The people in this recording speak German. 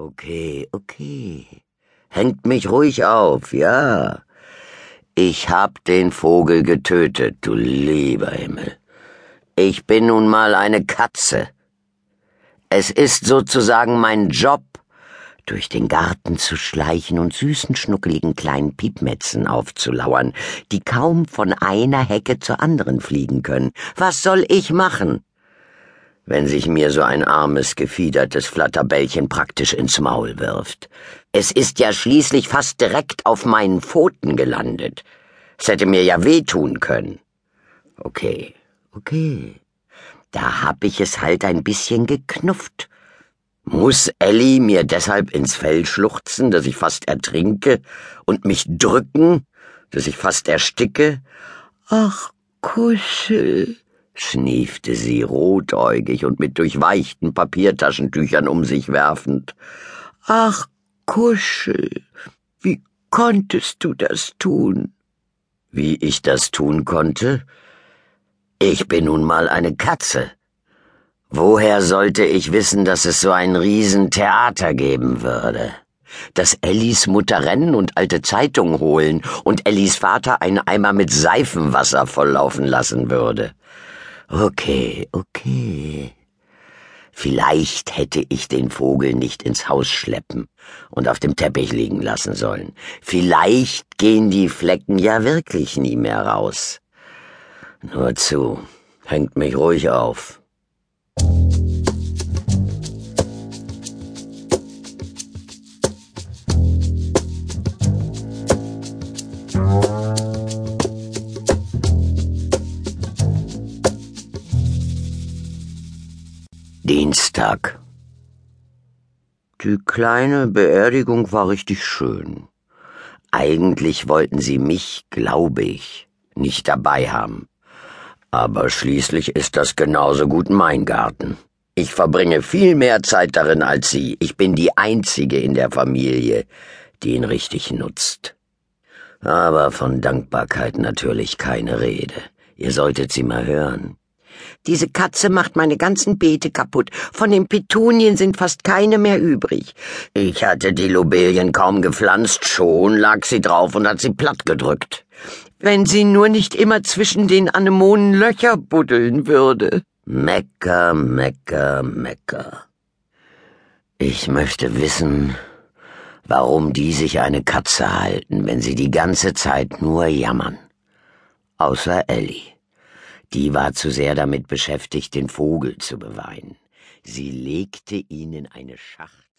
Okay, okay. Hängt mich ruhig auf, ja. Ich hab den Vogel getötet, du lieber Himmel. Ich bin nun mal eine Katze. Es ist sozusagen mein Job, durch den Garten zu schleichen und süßen, schnuckeligen kleinen Piepmetzen aufzulauern, die kaum von einer Hecke zur anderen fliegen können. Was soll ich machen? Wenn sich mir so ein armes, gefiedertes Flatterbällchen praktisch ins Maul wirft. Es ist ja schließlich fast direkt auf meinen Pfoten gelandet. Es hätte mir ja wehtun können. Okay, okay. Da hab ich es halt ein bisschen geknufft. Muss Ellie mir deshalb ins Fell schluchzen, dass ich fast ertrinke, und mich drücken, dass ich fast ersticke? Ach, Kuschel, schniefte sie rotäugig und mit durchweichten Papiertaschentüchern um sich werfend. Ach, Kuschel, wie konntest du das tun? Wie ich das tun konnte? Ich bin nun mal eine Katze. Woher sollte ich wissen, dass es so ein Riesentheater geben würde? Dass Ellis Mutter rennen und alte Zeitungen holen und Ellis Vater einen Eimer mit Seifenwasser volllaufen lassen würde? Okay, okay. Vielleicht hätte ich den Vogel nicht ins Haus schleppen und auf dem Teppich liegen lassen sollen. Vielleicht gehen die Flecken ja wirklich nie mehr raus. Nur zu, hängt mich ruhig auf. Dienstag. Die kleine Beerdigung war richtig schön. Eigentlich wollten sie mich, glaube ich, nicht dabei haben. Aber schließlich ist das genauso gut mein Garten. Ich verbringe viel mehr Zeit darin als Sie. Ich bin die Einzige in der Familie, die ihn richtig nutzt. Aber von Dankbarkeit natürlich keine Rede. Ihr solltet sie mal hören. Diese Katze macht meine ganzen Beete kaputt. Von den Petunien sind fast keine mehr übrig. Ich hatte die Lobelien kaum gepflanzt, schon lag sie drauf und hat sie plattgedrückt. Wenn sie nur nicht immer zwischen den Anemonen Löcher buddeln würde. Mecker, mecker, mecker. Ich möchte wissen, warum die sich eine Katze halten, wenn sie die ganze Zeit nur jammern. Außer Ellie. Die war zu sehr damit beschäftigt, den Vogel zu beweinen. Sie legte ihn in eine Schacht.